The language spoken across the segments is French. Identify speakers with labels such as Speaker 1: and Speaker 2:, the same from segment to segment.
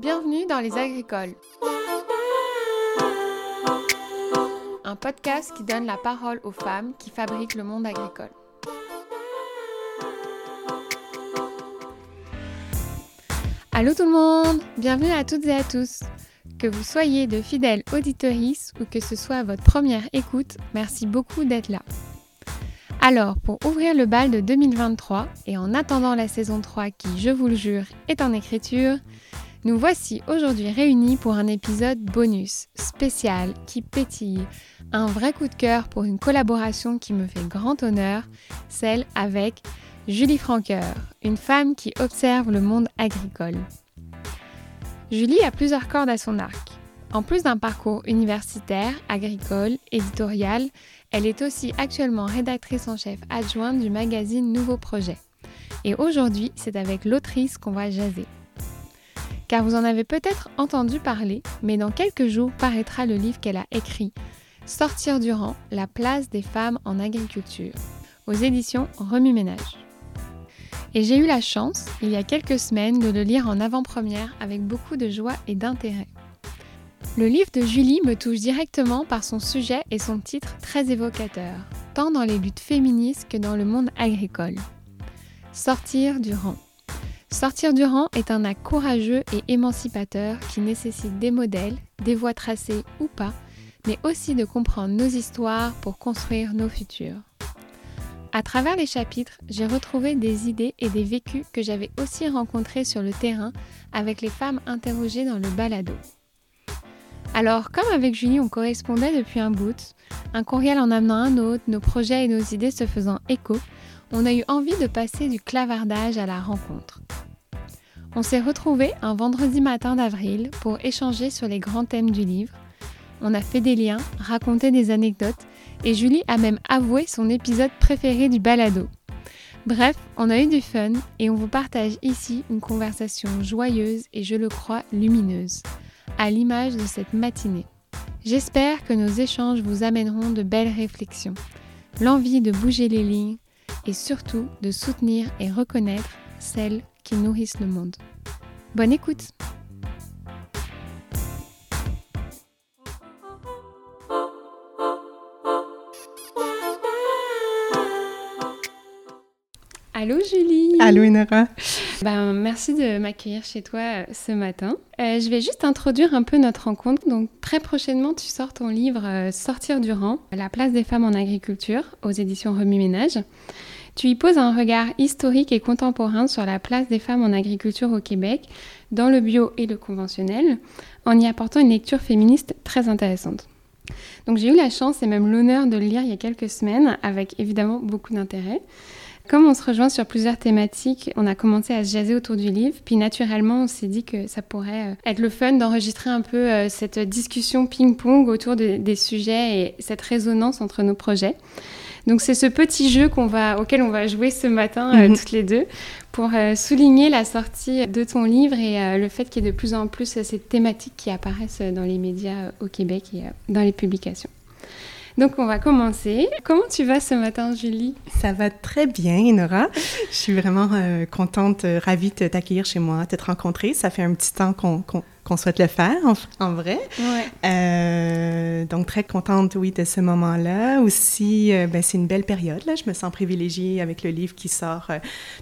Speaker 1: Bienvenue dans Les Agricoles. Un podcast qui donne la parole aux femmes qui fabriquent le monde agricole. Allô tout le monde Bienvenue à toutes et à tous Que vous soyez de fidèles auditorices ou que ce soit votre première écoute, merci beaucoup d'être là. Alors, pour ouvrir le bal de 2023 et en attendant la saison 3 qui, je vous le jure, est en écriture, nous voici aujourd'hui réunis pour un épisode bonus, spécial, qui pétille, un vrai coup de cœur pour une collaboration qui me fait grand honneur, celle avec Julie Franqueur, une femme qui observe le monde agricole. Julie a plusieurs cordes à son arc. En plus d'un parcours universitaire, agricole, éditorial, elle est aussi actuellement rédactrice en chef adjointe du magazine Nouveau Projet. Et aujourd'hui, c'est avec l'autrice qu'on va jaser car vous en avez peut-être entendu parler, mais dans quelques jours paraîtra le livre qu'elle a écrit, Sortir du rang, la place des femmes en agriculture, aux éditions Remue Ménage. Et j'ai eu la chance, il y a quelques semaines, de le lire en avant-première avec beaucoup de joie et d'intérêt. Le livre de Julie me touche directement par son sujet et son titre très évocateur, tant dans les luttes féministes que dans le monde agricole. Sortir du rang. Sortir du rang est un acte courageux et émancipateur qui nécessite des modèles, des voies tracées ou pas, mais aussi de comprendre nos histoires pour construire nos futurs. À travers les chapitres, j'ai retrouvé des idées et des vécus que j'avais aussi rencontrés sur le terrain avec les femmes interrogées dans le balado. Alors, comme avec Julie, on correspondait depuis un bout, un courriel en amenant un autre, nos projets et nos idées se faisant écho, on a eu envie de passer du clavardage à la rencontre. On s'est retrouvés un vendredi matin d'avril pour échanger sur les grands thèmes du livre. On a fait des liens, raconté des anecdotes et Julie a même avoué son épisode préféré du balado. Bref, on a eu du fun et on vous partage ici une conversation joyeuse et je le crois lumineuse, à l'image de cette matinée. J'espère que nos échanges vous amèneront de belles réflexions, l'envie de bouger les lignes, et surtout de soutenir et reconnaître celles qui nourrissent le monde. Bonne écoute Allô Julie
Speaker 2: Allô Inara
Speaker 1: ben, Merci de m'accueillir chez toi euh, ce matin. Euh, je vais juste introduire un peu notre rencontre. Donc très prochainement, tu sors ton livre euh, Sortir du rang, la place des femmes en agriculture aux éditions Remue Ménage. Tu y poses un regard historique et contemporain sur la place des femmes en agriculture au Québec, dans le bio et le conventionnel, en y apportant une lecture féministe très intéressante. Donc j'ai eu la chance et même l'honneur de le lire il y a quelques semaines, avec évidemment beaucoup d'intérêt. Comme on se rejoint sur plusieurs thématiques, on a commencé à se jaser autour du livre, puis naturellement on s'est dit que ça pourrait euh, être le fun d'enregistrer un peu euh, cette discussion ping-pong autour des sujets et cette résonance entre nos projets. Donc c'est ce petit jeu va, auquel on va jouer ce matin euh, mhm. toutes les deux pour souligner la sortie de ton livre et le fait qu'il y ait de plus en plus ces thématiques qui apparaissent dans les médias au Québec et dans les publications. Donc on va commencer. Comment tu vas ce matin, Julie?
Speaker 2: Ça va très bien, Nora. Je suis vraiment euh, contente, euh, ravie de t'accueillir chez moi, de te rencontrer. Ça fait un petit temps qu'on souhaite le faire, en, vrai. Ouais. Euh, donc, très contente, oui, de ce moment-là. Aussi, ben, c'est une belle période, là. Je me sens privilégiée avec le livre qui sort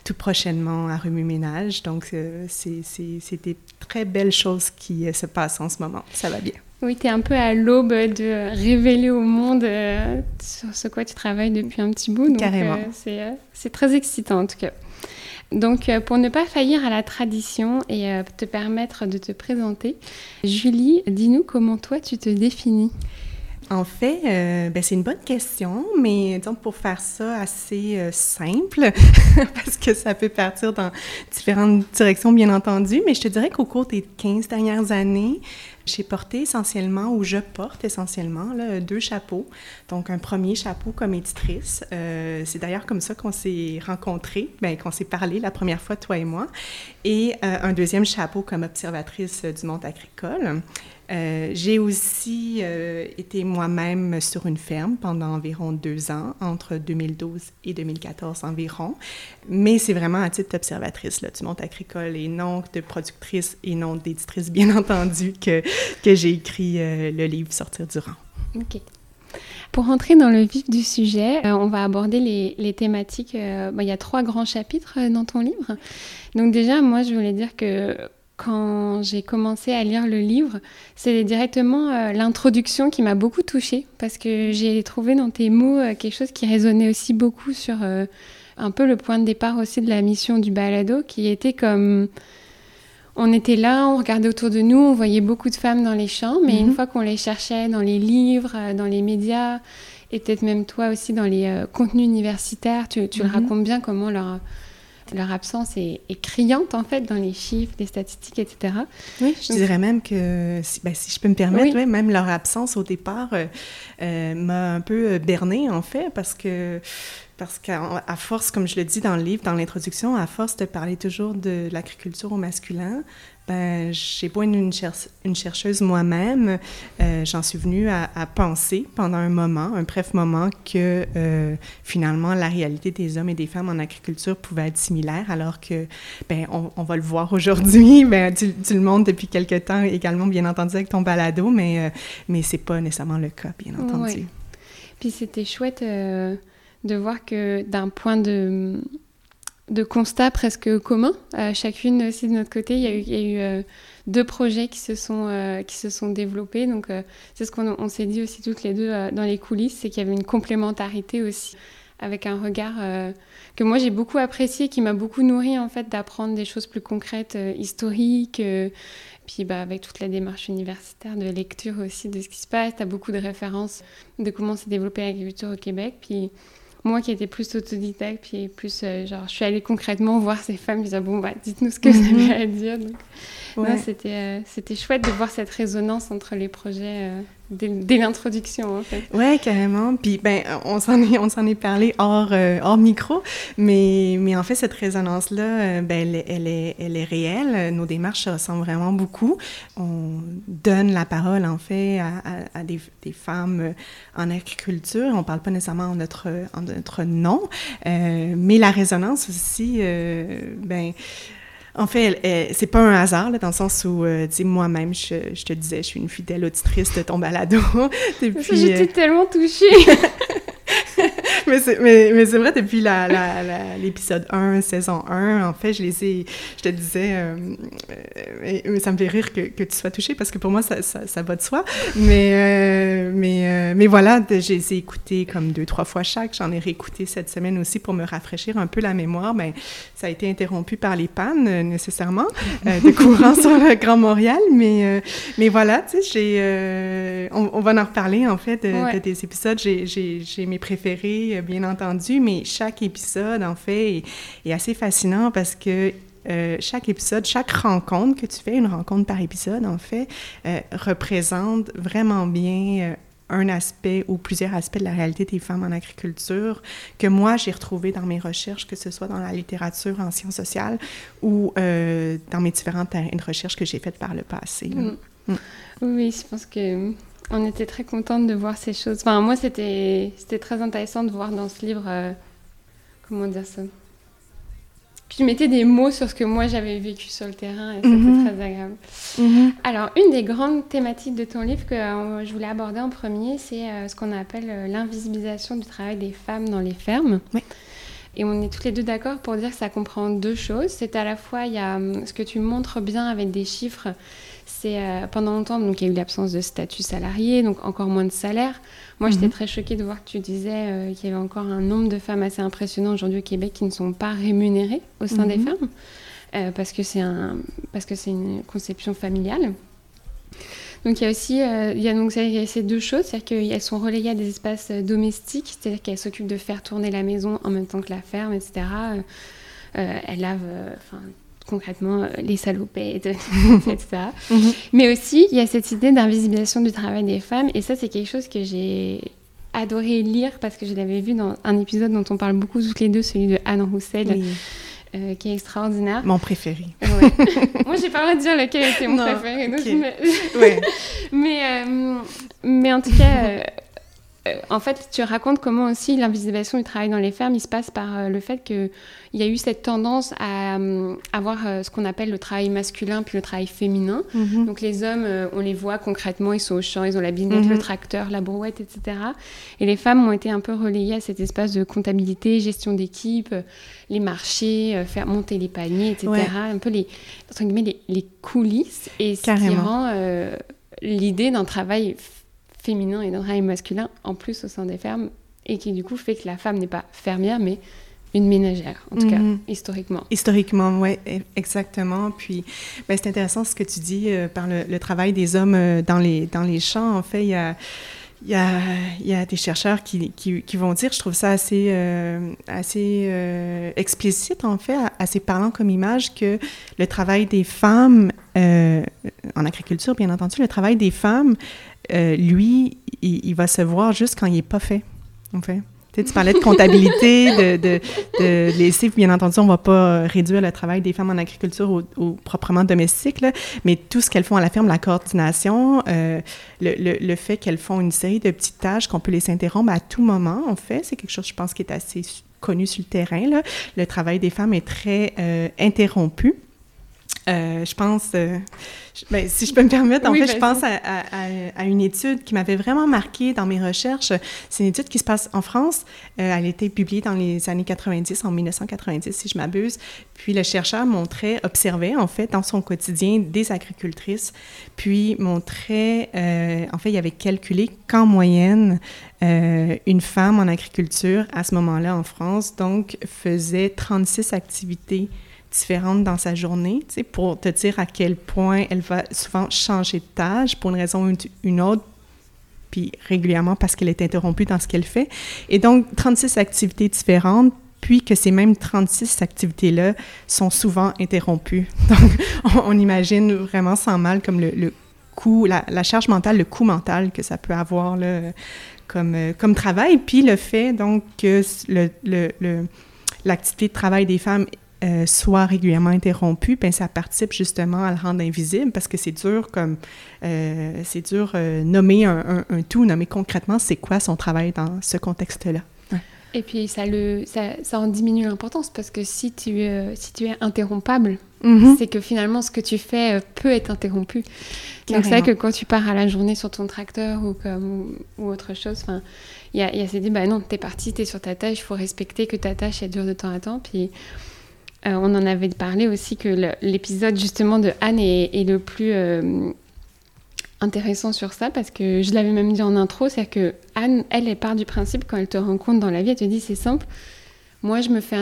Speaker 2: tout prochainement à Remue Ménage. Donc, c'est des très belles choses qui se passent en ce moment. Ça va bien.
Speaker 1: Oui, tu es un peu à l'aube de révéler au monde euh, sur ce quoi tu travailles depuis un petit bout.
Speaker 2: Carrément.
Speaker 1: Euh, euh, c'est très excitant en tout cas. Donc, pour ne pas faillir à la tradition et te permettre de te présenter, Julie, dis-nous comment toi tu te définis?
Speaker 2: En fait, ben, c'est une bonne question, mais donc pour faire ça assez simple, parce que ça peut partir dans différentes directions, bien entendu, mais je te dirais qu'au cours des 15 dernières années, J'ai porté essentiellement, ou je porte essentiellement, deux chapeaux. Donc, un premier chapeau comme éditrice. Euh, c'est d'ailleurs comme ça qu'on s'est rencontrés, ben, qu'on s'est parlé la première fois, toi et moi. Et euh, un deuxième chapeau comme observatrice du monde agricole. Euh, j'ai aussi euh, été moi-même sur une ferme pendant environ deux ans, entre 2012 et 2014 environ. Mais c'est vraiment à titre d'observatrice du monde agricole et non de productrice et non d'éditrice, bien entendu, que, j'ai écrit euh, le livre Sortir du rang.
Speaker 1: OK. Pour rentrer dans le vif du sujet, on va aborder les, les thématiques. il y a trois grands chapitres dans ton livre. Donc déjà, moi, je voulais dire que quand j'ai commencé à lire le livre, c'est directement euh, l'introduction qui m'a beaucoup touchée parce que j'ai trouvé dans tes mots euh, quelque chose qui résonnait aussi beaucoup sur euh, un peu le point de départ aussi de la mission du balado qui était comme on était là, on regardait autour de nous, on voyait beaucoup de femmes dans les champs, mais une mhm. fois qu'on les cherchait dans les livres, dans les médias, et peut-être même toi aussi dans les contenus universitaires, tu, le mhm. racontes bien comment leur, leur absence est, criante en fait dans les chiffres, les statistiques, etc.
Speaker 2: Oui, je dirais même que, si, ben, si, je peux me permettre, même leur absence au départ euh, euh, m'a un peu euh, berné en fait parce que parce qu'à force, comme je le dis dans le livre, dans l'introduction, à force de parler toujours de l'agriculture au masculin, ben, j'ai pas une, une, chercheuse moi-même. Euh, j'en suis venue à, penser pendant un moment, un bref moment, que euh, finalement la réalité des hommes et des femmes en agriculture pouvait être similaire, alors que, ben, on, va le voir aujourd'hui. Ben, tu, le montres depuis quelques temps également, bien entendu, avec ton balado, mais, euh, mais c'est pas nécessairement le cas, bien entendu. Oui.
Speaker 1: Puis c'était chouette de voir que d'un point de de constats presque communs. Euh, chacune aussi de notre côté, il y a eu, euh, deux projets qui se sont, euh, qui se sont développés. Donc c'est ce qu'on s'est dit aussi toutes les deux dans les coulisses, c'est qu'il y avait une complémentarité aussi avec un regard que moi j'ai beaucoup apprécié, qui m'a beaucoup nourri en fait d'apprendre des choses plus concrètes, historiques. puis bah, avec toute la démarche universitaire de lecture aussi de ce qui se passe, tu as beaucoup de références de comment s'est développée l'agriculture au Québec. Puis moi qui étais plus autodidacte, puis plus, euh, genre, je suis allée concrètement voir ces femmes, je disais, bon, bah, dites-nous ce que vous avez à dire. Donc, c'était, euh, c'était chouette de voir cette résonance entre les projets euh, dès, l'introduction, en fait.
Speaker 2: Oui, carrément. Puis, ben, on s'en est, on s'en est parlé hors, euh, hors micro, mais, mais en fait, cette résonance-là, euh, ben, elle, est, elle est réelle. Nos démarches se ressemblent vraiment beaucoup. On donne la parole, en fait, à, des, femmes en agriculture. On parle pas nécessairement en notre, en notre nom, euh, mais la résonance aussi, ben, en fait, c'est pas un hasard, là, dans le sens où, euh, moi-même, je, te disais, je suis une fidèle auditrice de ton balado.
Speaker 1: J'étais euh, tellement touchée!
Speaker 2: mais c'est mais, vrai, depuis l'épisode 1, saison 1, en fait, je les ai, je te disais, euh, euh, ça me fait rire que, que, tu sois touchée parce que pour moi, ça, ça, va de soi. Mais, euh, mais, mais voilà, je les ai écoutés comme deux, trois fois chaque. J'en ai réécouté cette semaine aussi pour me rafraîchir un peu la mémoire. mais ben, ça a été interrompu par les pannes, nécessairement, de courant sur le Grand Montréal. Mais, mais voilà, tu sais, on, on, va en reparler, en fait, de, des épisodes. J'ai mes préférés bien entendu, mais chaque épisode, en fait, est, assez fascinant parce que euh, chaque épisode, chaque rencontre que tu fais, une rencontre par épisode, en fait, euh, représente vraiment bien un aspect ou plusieurs aspects de la réalité des femmes en agriculture que moi j'ai retrouvé dans mes recherches, que ce soit dans la littérature en sciences sociales ou dans mes différentes terrains de recherche que j'ai faites par le passé. Mm.
Speaker 1: Mm. Oui, je pense que on était très contente de voir ces choses. Enfin, moi, c'était très intéressant de voir dans ce livre, euh, comment dire ça tu mettais des mots sur ce que moi j'avais vécu sur le terrain et c'était mhm. très agréable. Mhm. Alors, une des grandes thématiques de ton livre que euh, je voulais aborder en premier, c'est euh, ce qu'on appelle l'invisibilisation du travail des femmes dans les fermes. Et on est toutes les deux d'accord pour dire que ça comprend deux choses. C'est à la fois, il y a hum, ce que tu montres bien avec des chiffres, c'est euh, pendant longtemps, donc il y a eu l'absence de statut salarié, donc encore moins de salaire. Moi, j'étais mhm. très choquée de voir que tu disais euh, qu'il y avait encore un nombre de femmes assez impressionnant aujourd'hui au Québec qui ne sont pas rémunérées au sein des mhm. fermes, euh, parce que c'est un, parce que c'est une conception familiale. Donc il y a aussi il y a donc il y a ces deux choses, c'est-à-dire qu'elles sont relayées à des espaces domestiques, c'est-à-dire qu'elles s'occupent de faire tourner la maison en même temps que la ferme, etc. elles lavent, enfin concrètement les salopettes, etc. Mhm. Mais aussi, il y a cette idée d'invisibilisation du travail des femmes, et ça, c'est quelque chose que j'ai adoré lire parce que je l'avais vu dans un épisode dont on parle beaucoup toutes les deux, celui de Anne Roussel. Euh, qui est extraordinaire.
Speaker 2: Mon préféré.
Speaker 1: Moi, j'ai pas le droit de dire lequel était mon préféré. mais, euh, mais, en tout cas, euh, euh, en fait, tu racontes comment aussi l'invisibilisation du travail dans les fermes, il se passe par euh, le fait qu'il y a eu cette tendance à euh, avoir ce qu'on appelle le travail masculin puis le travail féminin. Mhm. Donc les hommes, on les voit concrètement, ils sont au champ, ils ont la binette, le mhm. tracteur, la brouette, etc. Et les femmes ont été un peu relayées à cet espace de comptabilité, gestion d'équipe, les marchés, faire monter les paniers, etc. Un peu les, les, coulisses. Et ce qui rend l'idée d'un travail féminin et d'un travail masculin en plus au sein des fermes et qui du coup fait que la femme n'est pas fermière mais une ménagère, en tout cas, mhm. historiquement.
Speaker 2: Historiquement, oui, e, exactement. Puis, ben, c'est intéressant ce que tu dis euh, par le, travail des hommes euh, dans, les, dans les champs. En fait, il y a, il y a, il y a des chercheurs qui, qui, qui, vont dire, je trouve ça assez, euh, assez explicite, en fait, assez parlant comme image, que le travail des femmes, en agriculture, bien entendu, le travail des femmes euh, lui, il, va se voir juste quand il n'est pas fait, en fait. Tu, tu parlais de comptabilité, de, de, bien entendu, on ne va pas réduire le travail des femmes en agriculture au, proprement domestique, là, mais tout ce qu'elles font à la ferme, la coordination, euh, le, le, fait qu'elles font une série de petites tâches qu'on peut les interrompre à tout moment, en fait, c'est quelque chose, je pense, qui est assez connu sur le terrain. Là. Le travail des femmes est très euh, interrompu. Euh, je pense, euh, ben, si je peux me permettre, en fait, je pense à, une étude qui m'avait vraiment marquée dans mes recherches. C'est une étude qui se passe en France. Euh, elle a été publiée dans les années 90, en 1990, si je m'abuse. Puis le chercheur montrait, observait, en fait, dans son quotidien des agricultrices, puis montrait, en fait, il avait calculé qu'en moyenne, une femme en agriculture, à ce moment-là en France, donc, faisait 36 activités différentes dans sa journée, pour te dire à quel point elle va souvent changer de tâche pour une raison ou une autre, puis régulièrement parce qu'elle est interrompue dans ce qu'elle fait. Et donc, 36 activités différentes, puis que ces mêmes 36 activités-là sont souvent interrompues. Donc, on, imagine vraiment sans mal comme le, coût, la, charge mentale, le coût mental que ça peut avoir comme, comme travail, puis le fait donc que le, l'activité de travail des femmes euh, soit régulièrement interrompu, ben ça participe justement à le rendre invisible parce que c'est dur comme euh, c'est dur euh, nommer un, tout, nommer concrètement c'est quoi son travail dans ce contexte-là.
Speaker 1: Et puis ça le ça, ça en diminue l'importance parce que si tu si tu es interrompable, mm-hmm. c'est que finalement ce que tu fais peut être interrompu. Donc c'est vrai que quand tu pars à la journée sur ton tracteur ou comme ou, autre chose, enfin il y a, y a dit bah non t'es parti t'es sur ta tâche, il faut respecter que ta tâche elle dure de temps à temps puis euh, on en avait parlé aussi que l'épisode justement de Anne est, le plus euh, intéressant sur ça parce que je l'avais même dit en intro, c'est que Anne, elle, elle part du principe quand elle te rencontre dans la vie, elle te dit c'est simple, moi je me fais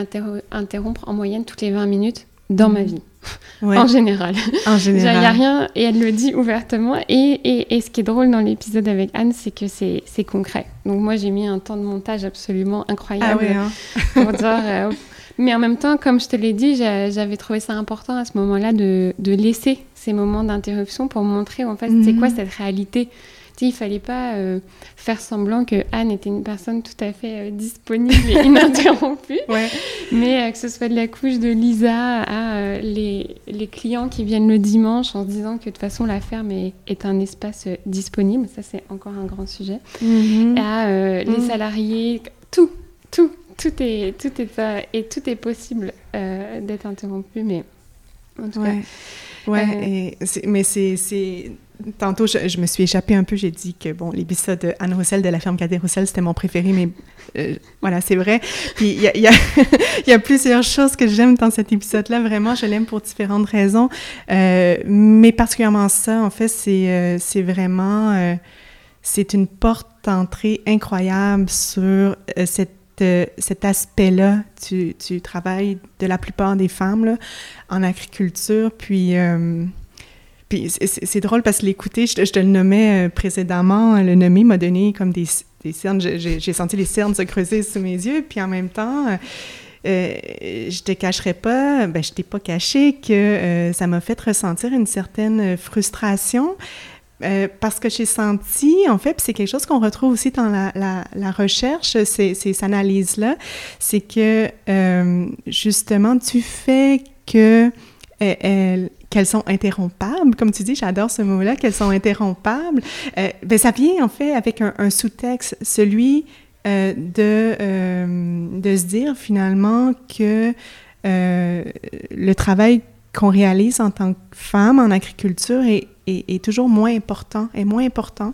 Speaker 1: interrompre en moyenne toutes les 20 minutes dans ma mmh. En général. En général. Il n'y a rien, et elle le dit ouvertement. Et, et, ce qui est drôle dans l'épisode avec Anne, c'est que c'est concret. Donc moi, j'ai mis un temps de montage absolument incroyable ah hein. pour dire, euh, mais en même temps, comme je te l'ai dit, j'avais trouvé ça important à ce moment-là de, de, laisser ces moments d'interruption pour montrer en fait c'est quoi mhm. cette réalité? Il fallait pas euh, faire semblant que Anne était une personne tout à fait euh, disponible et ininterrompue, ouais. mais euh, que ce soit de la couche de Lisa à les, les, clients qui viennent le dimanche en se disant que de toute façon la ferme est, est un espace disponible, ça c'est encore un grand sujet, mhm. à les mhm. salariés, tout, tout, tout est, tout est, et tout est possible d'être interrompu, mais en tout
Speaker 2: cas. Ouais, euh, mais c'est. Tantôt, je, me suis échappée un peu. J'ai dit que, bon, l'épisode de Anne Roussel de la ferme Cadet Roussel, c'était mon préféré, mais euh, voilà, c'est vrai. Puis il y a, plusieurs choses que j'aime dans cet épisode-là. Vraiment, je l'aime pour différentes raisons. mais particulièrement ça, en fait, c'est vraiment. c'est une porte d'entrée incroyable sur cette cet aspect-là tu travailles de la plupart des femmes en agriculture. Puis, euh, puis c'est drôle parce que l'écouter, je, te le nommais euh, précédemment, le nommer m'a donné comme des, cernes. J'ai senti les cernes se creuser sous mes yeux. Puis en même temps, euh, je te cacherai pas, ben, je t'ai pas caché que euh, ça m'a fait ressentir une certaine frustration. Euh, parce que j'ai senti, en fait, c'est quelque chose qu'on retrouve aussi dans la, recherche, ces, analyses-là, c'est que justement, du fait que qu'elles sont interrompables, comme tu dis, j'adore ce mot-là, qu'elles sont interrompables, ben, ça vient en fait avec un, sous-texte, celui euh, de, euh, de se dire finalement que euh, le travail qu'on réalise en tant que femme en agriculture est, est, toujours moins important, est moins important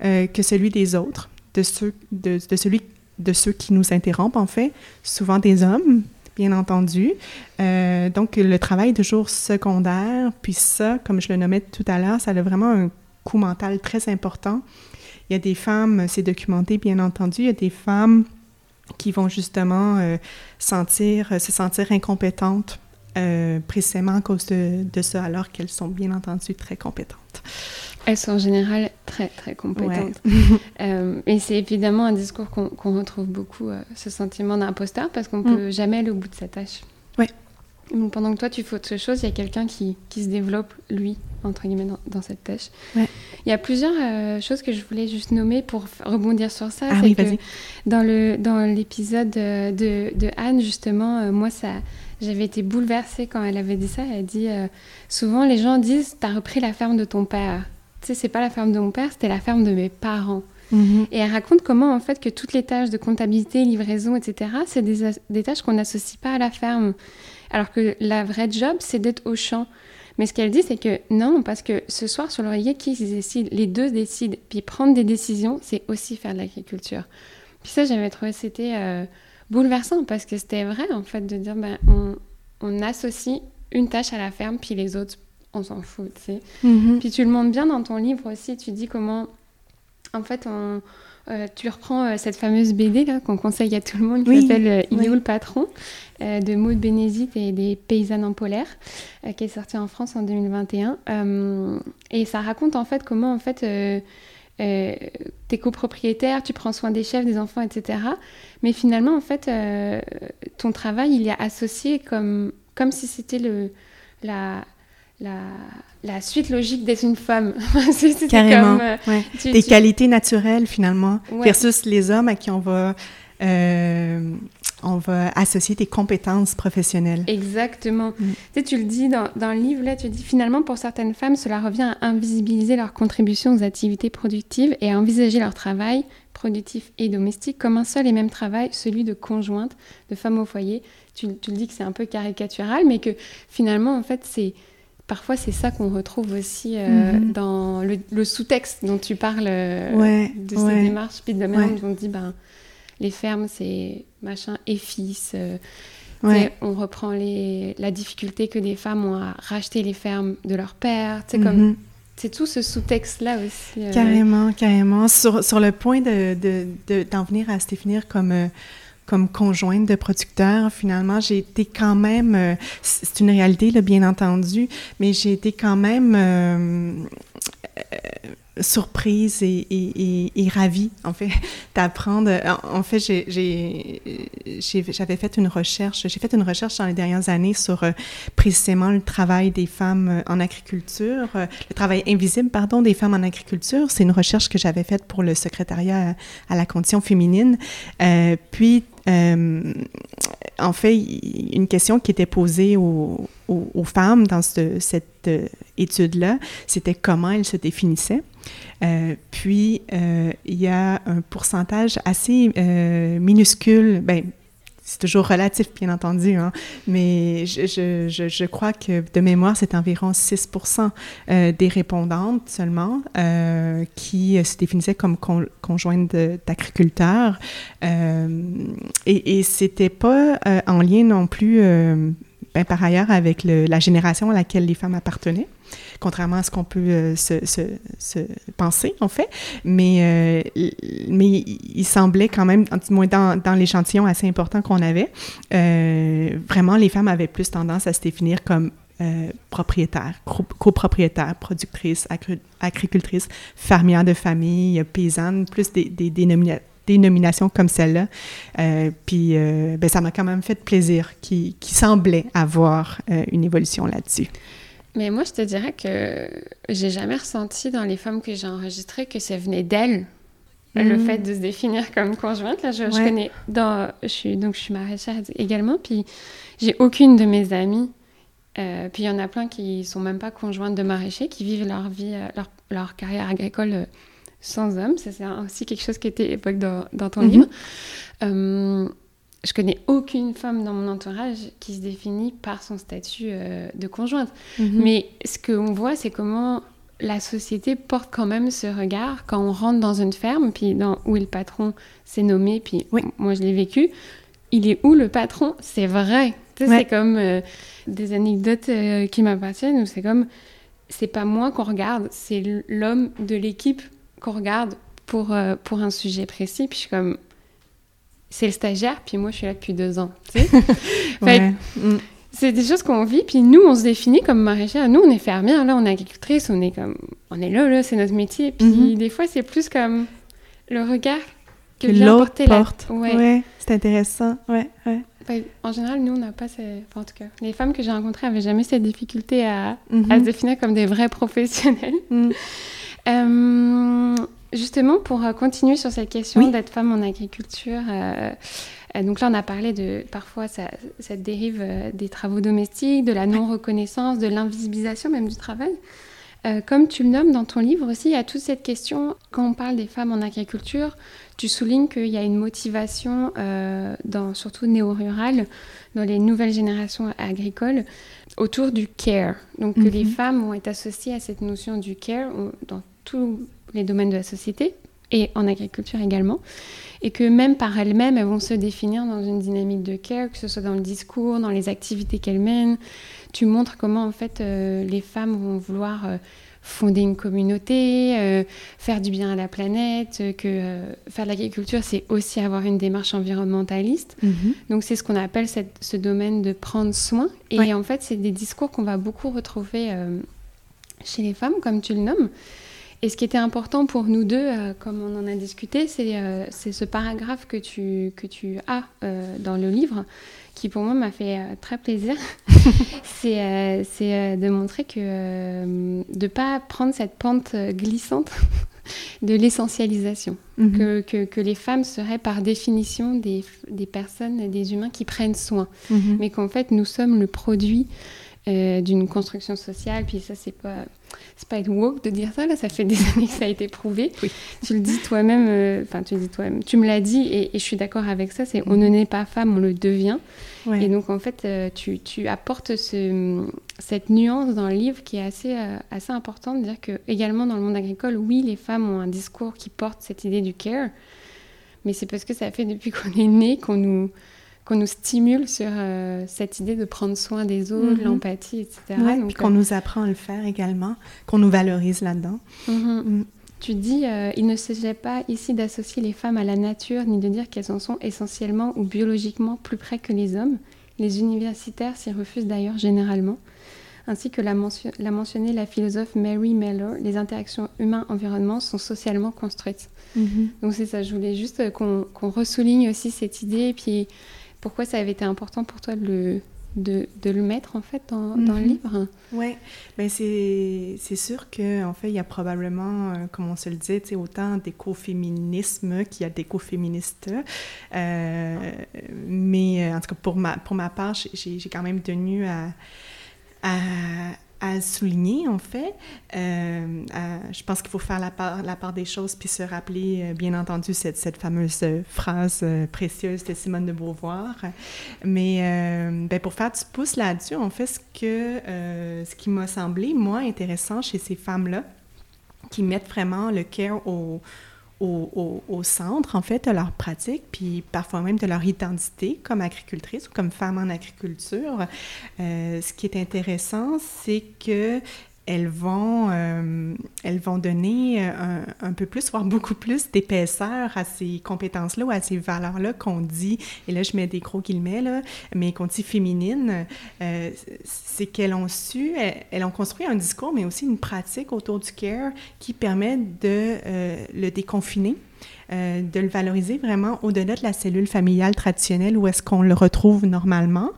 Speaker 2: que celui des autres, de, ceux, de, celui de ceux qui nous interrompent, en fait, souvent des hommes, bien entendu. donc, le travail est toujours secondaire, puis ça, comme je le nommais tout à l'heure, ça a vraiment un coût mental très important il y a des femmes, c'est documenté bien entendu, il y a des femmes qui vont justement euh, sentir, euh, se sentir incompétentes euh, précisément à cause de, ça, alors qu'elles sont bien entendu très compétentes.
Speaker 1: Elles sont en général très, très compétentes. et c'est évidemment un discours qu'on retrouve beaucoup, ce sentiment d'imposteur, parce qu'on ne mm. peut jamais aller au bout de sa tâche.
Speaker 2: Oui.
Speaker 1: pendant que toi, tu fais autre chose, il y a quelqu'un qui, qui, se développe, lui, entre guillemets, dans, cette tâche. Il y a plusieurs euh, choses que je voulais juste nommer pour rebondir sur ça.
Speaker 2: Ah, oui, que
Speaker 1: dans, le, dans l'épisode de, de, Anne, justement, euh, moi, ça, j'avais été bouleversée quand elle avait dit ça. Elle a dit euh, souvent, les gens disent T'as repris la ferme de ton père. Tu sais, c'est pas la ferme de mon père, c'était la ferme de mes parents. Mhm. Et elle raconte comment, en fait, que toutes les tâches de comptabilité, livraison, etc., c'est des, des tâches qu'on n'associe pas à la ferme. Alors que la vraie job, c'est d'être au champ. Mais ce qu'elle dit, c'est que non, parce que ce soir sur l'oreiller, qui décide? Les deux décident. Puis prendre des décisions, c'est aussi faire de l'agriculture. Puis ça, j'avais trouvé c'était euh, bouleversant parce que c'était vrai en fait de dire ben, on, associe une tâche à la ferme, puis les autres, on s'en fout, tu sais. Mm-hmm. Puis tu le montres bien dans ton livre aussi, tu dis comment en fait on euh, tu reprends euh, cette fameuse BD qu'on conseille à tout le monde qui s'appelle euh, Il est où le patron de Maud Bénézite et des paysannes en polaire qui est sortie en France en 2021 et ça raconte en fait comment en fait t'es copropriétaire, tu prends soin des chefs, des enfants, etc. Mais finalement, en fait, ton travail, il est associé comme, comme si c'était le, la, la, la suite logique d'être une femme.
Speaker 2: Carrément. Comme, euh, Des qualités naturelles, finalement, versus les hommes à qui on va, euh, on va associer des compétences professionnelles.
Speaker 1: Exactement. Mm. Tu, sais, tu le dis dans, dans, le livre, là, tu dis finalement, pour certaines femmes, cela revient à invisibiliser leur contribution aux activités productives et à envisager leur travail, productif et domestique, comme un seul et même travail, celui de conjointe, de femme au foyer. Tu, tu le dis que c'est un peu caricatural, mais que finalement, en fait, c'est parfois c'est ça qu'on retrouve aussi euh, mhm. dans le, sous-texte dont tu parles euh, de ces démarches. Puis de même, on dit, ben, les fermes, c'est machin et fils. Euh, on reprend les, la difficulté que des femmes ont à racheter les fermes de leur père. C'est comme mhm. c'est tout ce sous-texte-là aussi.
Speaker 2: Carrément, carrément. Sur, sur le point d'en de, de, venir à se définir comme comme conjointe de producteur, finalement, j'ai été quand même, euh, c'est une réalité, là, bien entendu, mais j'ai été quand même euh, euh, surprise et, ravie, en fait, d'apprendre. En, fait, j'avais fait une recherche, j'ai fait une recherche dans les dernières années sur précisément le travail des femmes en agriculture, le travail invisible, pardon, des femmes en agriculture. C'est une recherche que j'avais faite pour le secrétariat à, la condition féminine. puis, euh, en fait, une question qui était posée aux, femmes dans cette euh, étude-là, c'était comment elles se définissaient. Euh, puis, il y a un pourcentage assez minuscule, ben, c'est toujours relatif, bien entendu, hein, mais je, crois que de mémoire, c'est environ 6% euh, des répondantes seulement euh, qui euh, se définissaient comme conjointes d'agriculteurs. et et c'était pas en lien non plus, ben, par ailleurs, avec la génération à laquelle les femmes appartenaient contrairement à ce qu'on peut euh, se, se, se, penser, en fait. Mais, euh, mais il semblait quand même, du moins dans, dans l'échantillon assez important qu'on avait, euh, vraiment, les femmes avaient plus tendance à se définir comme euh, propriétaires, copropriétaires, productrices, agricultrices, fermières de famille, paysannes, plus des, des, des nominations comme celle-là. Puis ben, ça m'a quand même fait plaisir qui, qui semblait avoir une évolution là-dessus.
Speaker 1: Mais moi, je te dirais que j'ai jamais ressenti dans les femmes que j'ai enregistrées que ça venait d'elles. Le mm. fait de se définir comme conjointe, là, je, connais dans, je suis donc je suis maraîchère également, puis j'ai aucune de mes amies euh, puis il y en a plein qui sont même pas conjointes de maraîchers, qui vivent leur vie, euh, leur, leur carrière agricole euh, sans hommes. Ça, c'est aussi quelque chose qui était évoqué dans, dans ton mhm. livre. Je connais aucune femme dans mon entourage qui se définit par son statut de conjointe. Mhm. Mais ce qu'on voit, c'est comment la société porte quand même ce regard quand on rentre dans une ferme, puis dans, où le patron s'est nommé, puis moi je l'ai vécu. Il est où le patron? C'est vrai. C'est comme des anecdotes euh, qui m'appartiennent où c'est comme c'est pas moi qu'on regarde, c'est l'homme de l'équipe qu'on regarde pour, euh, pour un sujet précis. Puis je suis comme c'est le stagiaire, puis moi je suis là depuis deux ans. Tu sais? Mm. C'est des choses qu'on vit, puis nous on se définit comme maraîchère. Nous on est fermière, là on est agricultrice, on est comme on est là, là c'est notre métier. Puis mm-hmm. des fois c'est plus comme le regard que, que l'autre
Speaker 2: porte. Ouais, c'est intéressant. Ouais, ouais
Speaker 1: en général, nous, on n'a pas ces... en tout cas, les femmes que j'ai rencontrées n'avaient jamais cette difficulté à, à, se définir comme des vrais professionnels. Mhm. Euh, justement, pour euh, continuer sur cette question d'être femme en agriculture, euh, donc là, on a parlé de parfois cette dérive des travaux domestiques, de la non-reconnaissance, de l'invisibilisation même du travail. comme tu le nommes dans ton livre aussi, il y a toute cette question, quand on parle des femmes en agriculture, tu soulignes qu'il y a une motivation, euh, dans, surtout néo-rurale, dans les nouvelles générations agricoles, autour du care. Donc que les mhm. femmes vont être associées à cette notion du care dans tous les domaines de la société et en agriculture également. Et que même par elles-mêmes, elles vont se définir dans une dynamique de care, que ce soit dans le discours, dans les activités qu'elles mènent. Tu montres comment en fait euh, les femmes vont vouloir... Euh, fonder une communauté, euh, faire du bien à la planète, que faire de l'agriculture, c'est aussi avoir une démarche environnementaliste. Mhm. Donc c'est ce qu'on appelle ce domaine de prendre soin. Et en fait, c'est des discours qu'on va beaucoup retrouver chez les femmes, comme tu le nommes. Et ce qui était important pour nous deux, comme on en a discuté, c'est ce paragraphe que tu, que tu as dans le livre, qui pour moi m'a fait euh, très plaisir, c'est euh, euh, de montrer que de ne pas prendre cette pente glissante de l'essentialisation, mhm. que, que, que, les femmes seraient par définition des, des personnes, des humains qui prennent soin, mhm. mais qu'en fait nous sommes le produit d'une construction sociale, puis ça c'est pas c'est pas être woke de dire ça, là, ça fait des années que ça a été prouvé. Tu le dis toi-même, euh, enfin, tu dis toi-même, tu me l'as dit et, je suis d'accord avec ça, c'est on ne naît pas femme, on le devient. Et donc, en fait, euh, tu, tu, apportes ce, cette nuance dans le livre qui est assez, euh, assez importante, de dire que, également dans le monde agricole, oui, les femmes ont un discours qui porte cette idée du care, mais c'est parce que ça fait depuis qu'on est né qu'on nous qu'on nous stimule sur euh, cette idée de prendre soin des autres, mhm. l'empathie, etc.
Speaker 2: Ouais, puis qu'on euh, nous apprend à le faire également, qu'on nous valorise là-dedans.
Speaker 1: Mhm. Mm. Tu dis, euh, il ne s'agit pas ici d'associer les femmes à la nature, ni de dire qu'elles en sont essentiellement ou biologiquement plus près que les hommes. Les universitaires s'y refusent d'ailleurs généralement. Ainsi que l'a, mentionné la philosophe Mary Mellor, les interactions humain-environnement sont socialement construites. Mhm. Donc c'est ça, je voulais juste qu'on, qu'on ressouligne aussi cette idée, puis pourquoi ça avait été important pour toi de le, de, de le mettre en fait dans, dans le mhm. livre?
Speaker 2: Oui, ben c'est sûr qu'en en fait, il y a probablement, euh, comme on se le dit, autant d'écoféminisme qu'il y a d'écoféministes. Euh, mais euh, en tout cas, pour ma, pour ma part, j'ai quand même tenu à, à à souligner, en fait. Euh, je pense qu'il faut faire la part, des choses puis se rappeler, euh, bien entendu, cette, fameuse phrase euh, précieuse de Simone de Beauvoir. Mais ben, pour faire du pouce là-dessus, en fait, ce, que, ce qui m'a semblé, moi, intéressant chez ces femmes-là, qui mettent vraiment le cœur au, au, centre, en fait, de leur pratique, puis parfois même de leur identité comme agricultrice ou comme femme en agriculture. Euh, ce qui est intéressant, c'est que elles vont, euh, elles vont donner euh, un, peu plus, voire beaucoup plus d'épaisseur à ces compétences-là ou à ces valeurs-là qu'on dit, et là je mets des gros guillemets, là, mais qu'on dit féminines, euh, c'est qu'elles ont su, elles, ont construit un discours, mais aussi une pratique autour du care qui permet de le déconfiner euh, de le valoriser vraiment au-delà de la cellule familiale traditionnelle où est-ce qu'on le retrouve normalement.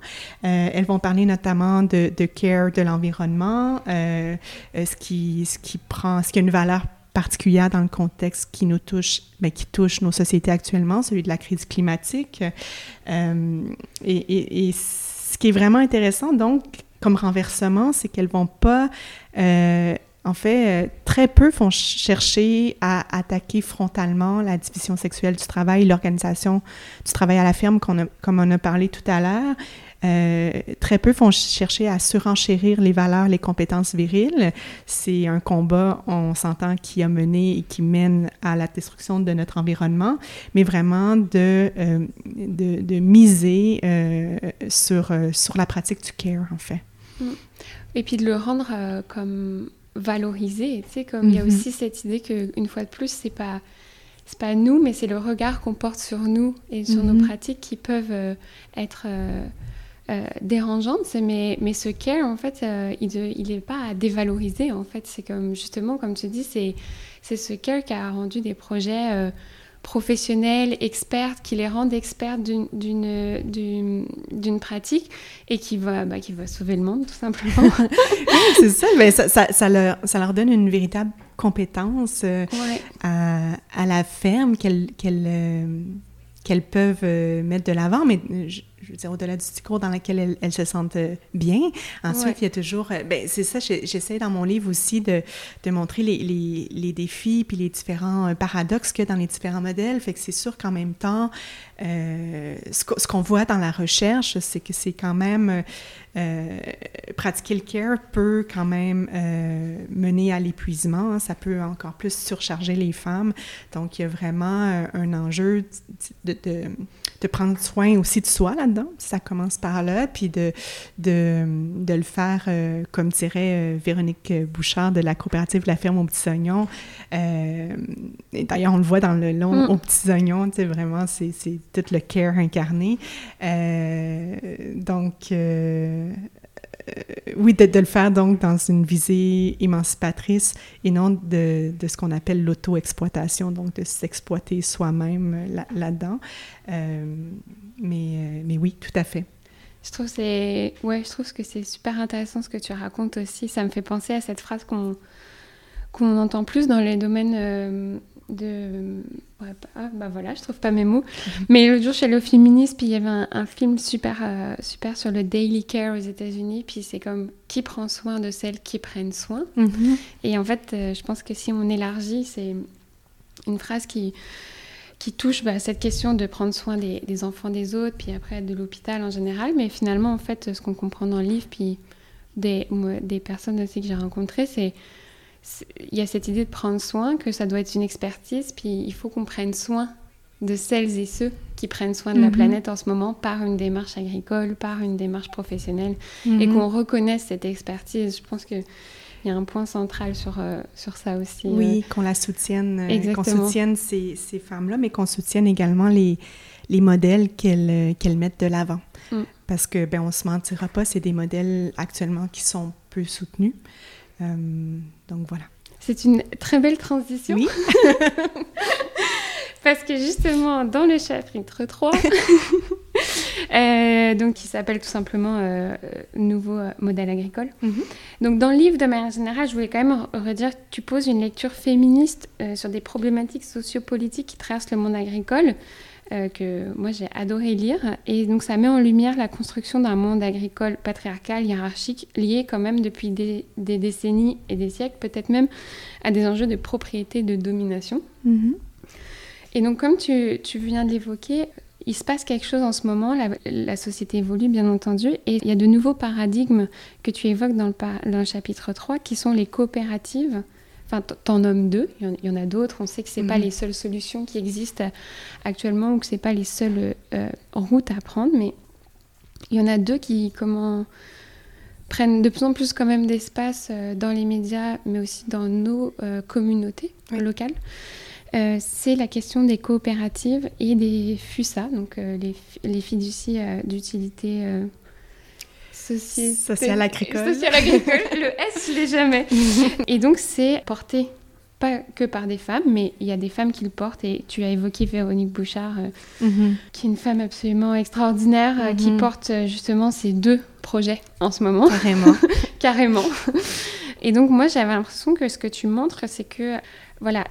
Speaker 2: Euh, elles vont parler notamment de, care de l'environnement, euh, ce, qui, ce qui prend, ce qui a une valeur particulière dans le contexte qui nous touche, mais ben, qui touche nos sociétés actuellement, celui de la crise climatique. Et, ce qui est vraiment intéressant, donc, comme renversement, c'est qu'elles vont pas en fait, euh, très peu font chercher à attaquer frontalement la division sexuelle du travail, l'organisation du travail à la ferme, comme on a parlé tout à l'heure. Euh, très peu font chercher à surenchérir les valeurs, les compétences viriles. C'est un combat, on s'entend, qui a mené et qui mène à la destruction de notre environnement, mais vraiment de, euh, de, miser sur, sur la pratique du care, en fait. Mm.
Speaker 1: Et puis de le rendre comme valoriser. Tu sais, comme il y a mhm. aussi cette idée qu'une fois de plus, c'est pas c'est pas nous, mais c'est le regard qu'on porte sur nous et sur nos mhm. pratiques qui peuvent euh, être euh, euh, dérangeantes. Mais, mais ce care, en fait, il n'est pas à dévaloriser. En fait, c'est comme justement, comme tu dis, c'est ce care qui a rendu des projets professionnels, expertes, qui les rendent expertes d'une pratique et qui va, bah, qui va sauver le monde, tout simplement.
Speaker 2: c'est ça, mais ça, ça, ça, leur, ça, leur, donne une véritable compétence euh, à, à, la ferme qu'elles euh, qu'elles peuvent euh, mettre de l'avant, mais je, veux dire, au-delà du discours dans lequel elles, se sentent bien. Ensuite, il y a toujours... Ben, c'est ça, j'essaie dans mon livre aussi de, de montrer les, les, les, défis puis les différents paradoxes qu'il y a dans les différents modèles. Fait que c'est sûr qu'en même temps, euh, ce qu'on voit dans la recherche, c'est que c'est quand même... Euh, pratiquer le care peut quand même euh, mener à l'épuisement. Ça peut encore plus surcharger les femmes. Donc, il y a vraiment un enjeu de, de, de prendre soin aussi de soi là-dedans. Ça commence par là, puis de, de, de le faire, euh, comme dirait Véronique Bouchard de la coopérative La Ferme aux Petits Oignons. D'ailleurs, on le voit dans le long mm. aux Petits Oignons, tu sais, vraiment, c'est tout le care incarné. donc, euh, oui, de, le faire donc dans une visée émancipatrice et non de, de ce qu'on appelle l'auto-exploitation, donc de s'exploiter soi-même là-dedans. Euh, mais, euh, mais oui, tout à fait.
Speaker 1: Je trouve, c'est... Ouais, je trouve que c'est super intéressant ce que tu racontes aussi. Ça me fait penser à cette phrase qu'on, qu'on entend plus dans les domaines de ah, bah voilà je trouve pas mes mots. Mais l'autre jour je suis allée au féministe puis il y avait un, film super euh, super sur le daily care aux États-Unis puis c'est comme qui prend soin de celles qui prennent soin. Mhm. et en fait euh, je pense que si on élargit c'est une phrase qui qui touche bah, cette question de prendre soin des, des, enfants des autres puis après de l'hôpital en général. Mais finalement en fait ce qu'on comprend dans le livre puis des, des personnes aussi que j'ai rencontrées c'est il y a cette idée de prendre soin, que ça doit être une expertise, puis il faut qu'on prenne soin de celles et ceux qui prennent soin de la mhm. planète en ce moment par une démarche agricole, par une démarche professionnelle, et mhm. qu'on reconnaisse cette expertise. Je pense qu'il y a un point central sur, euh, sur ça aussi.
Speaker 2: Oui, euh. qu'on la soutienne, euh, qu'on soutienne ces, ces femmes-là, mais qu'on soutienne également les, les modèles qu'elles qu'elles mettent de l'avant. Mm. Parce que, ben, on se mentira pas, c'est des modèles actuellement qui sont peu soutenus. Euh, donc voilà.
Speaker 1: C'est une très belle transition. Oui. Parce que justement, dans le chapitre 3, euh, donc qui s'appelle tout simplement euh, Nouveau modèle agricole. Mhm. Donc dans le livre, de manière générale, je voulais quand même redire tu poses une lecture féministe sur des problématiques sociopolitiques qui traversent le monde agricole. Euh, que moi j'ai adoré lire. Et donc ça met en lumière la construction d'un monde agricole patriarcal, hiérarchique, lié quand même depuis des, décennies et des siècles, peut-être même à des enjeux de propriété, de domination. Mm-hmm. Et donc comme tu, tu viens de l'évoquer, il se passe quelque chose en ce moment, la, la, société évolue bien entendu, et il y a de nouveaux paradigmes que tu évoques dans le, dans le chapitre 3, qui sont les coopératives, Enfin, t'en nommes deux, il y en a d'autres. On sait que ce n'est pas mhm. les seules solutions qui existent actuellement ou que ce n'est pas les seules euh, routes à prendre, mais il y en a deux qui comment, prennent de plus en plus quand même d'espace euh, dans les médias, mais aussi dans nos euh, communautés locales. c'est la question des coopératives et des FUSA, donc les, les fiducies d'utilité
Speaker 2: Social agricole.
Speaker 1: Social agricole, le S, je l'ai jamais. et donc, c'est porté pas que par des femmes, mais il y a des femmes qui le portent. Et tu as évoqué Véronique Bouchard, euh, mhm. qui est une femme absolument extraordinaire, euh, qui mhm. porte euh, justement ces deux projets en ce moment.
Speaker 2: Carrément.
Speaker 1: Carrément. Et donc moi, j'avais l'impression que ce que tu montres, c'est que voilà,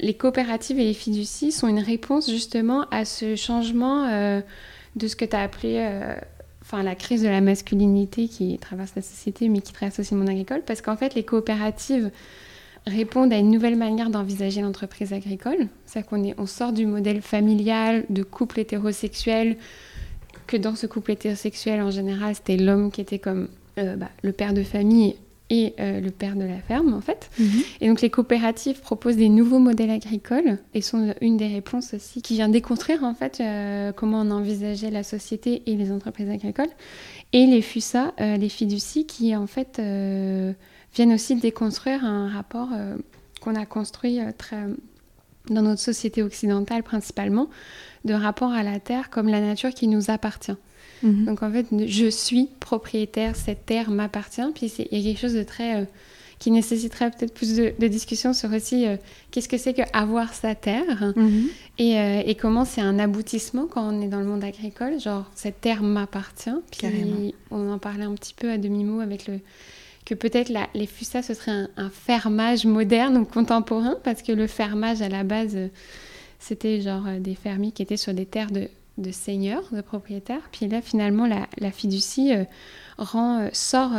Speaker 1: les coopératives et les fiducies sont une réponse justement à ce changement de ce que tu as appelé enfin la crise de la masculinité qui traverse la société mais qui traverse aussi le monde agricole parce qu'en fait les coopératives répondent à une nouvelle manière d'envisager l'entreprise agricole. C'est-à-dire qu'on on sort du modèle familial de couple hétérosexuel, que dans ce couple hétérosexuel, en général, c'était l'homme qui était comme euh, bah, le père de famille et euh, le père de la ferme, en fait. Mhm. Et donc, les coopératives proposent des nouveaux modèles agricoles et sont une des réponses aussi qui vient déconstruire, en fait, euh, comment on envisageait la société et les entreprises agricoles. Et les FUSA, les fiducies, qui, en fait, viennent aussi déconstruire un rapport euh, qu'on a construit euh, très, dans notre société occidentale principalement, de rapport à la terre comme la nature qui nous appartient. Mhm. Donc en fait, je suis propriétaire, cette terre m'appartient. Puis il y a quelque chose de très... Euh, qui nécessiterait peut-être plus de, discussion sur aussi qu'est-ce que c'est que avoir sa terre? Mhm. et, et, comment c'est un aboutissement quand on est dans le monde agricole? Genre, cette terre m'appartient. Puis on en parlait un petit peu à demi-mot avec le, que peut-être les FUSA, ce serait un, fermage moderne ou contemporain, parce que le fermage, à la base, euh, c'était genre euh, des fermiers qui étaient sur des terres de, seigneurs, de propriétaires. Puis là, finalement, la, fiducie euh, rend, sort,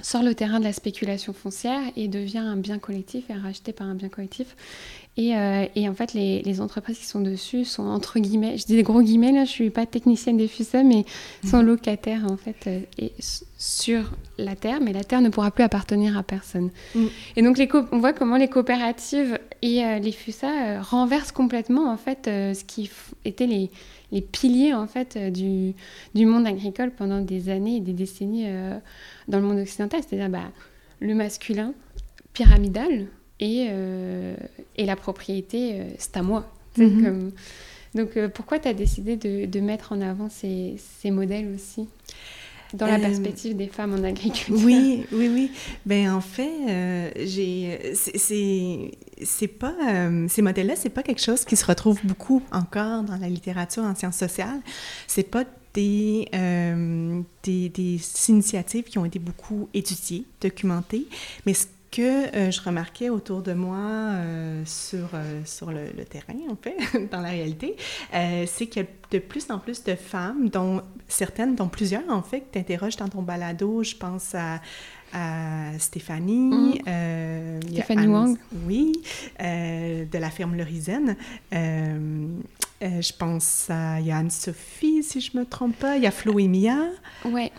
Speaker 1: sort le terrain de la spéculation foncière et devient un bien collectif, et racheté par un bien collectif. Euh, et, en fait, les, entreprises qui sont dessus sont entre guillemets, je dis des gros guillemets là, je suis pas technicienne des FUSA, mais sont locataires en fait euh, et sur la terre, mais la terre ne pourra plus appartenir à personne. Mm. Et donc, les on voit comment les coopératives et euh, les FUSA renversent complètement en fait ce qui était les, les, piliers en fait du, du, monde agricole pendant des années et des décennies dans le monde occidental, c'est-à-dire bah, le masculin pyramidal et, euh, et la propriété, euh, c'est à moi. Mhm. donc euh, pourquoi tu as décidé de, de, mettre en avant ces, ces modèles aussi dans la perspective des femmes en agriculture.
Speaker 2: Oui, oui, oui. Ben en fait, j'ai, c'est, pas ces modèles-là, c'est pas quelque chose qui se retrouve beaucoup encore dans la littérature en sciences sociales. C'est pas des, des, des, initiatives qui ont été beaucoup étudiées, documentées, mais ce que euh, je remarquais autour de moi euh, sur, euh, sur le, terrain, en fait, dans la réalité, c'est qu'il y a de plus en plus de femmes, dont certaines, dont plusieurs, en fait, que tu interroges dans ton balado. Je pense à, Stéphanie.
Speaker 1: Mm. Stéphanie Wang.
Speaker 2: Oui, de la ferme Lorizen. je pense à Yann Sophie, si je me trompe pas. Il y a Flo et Mia.
Speaker 1: Ouais.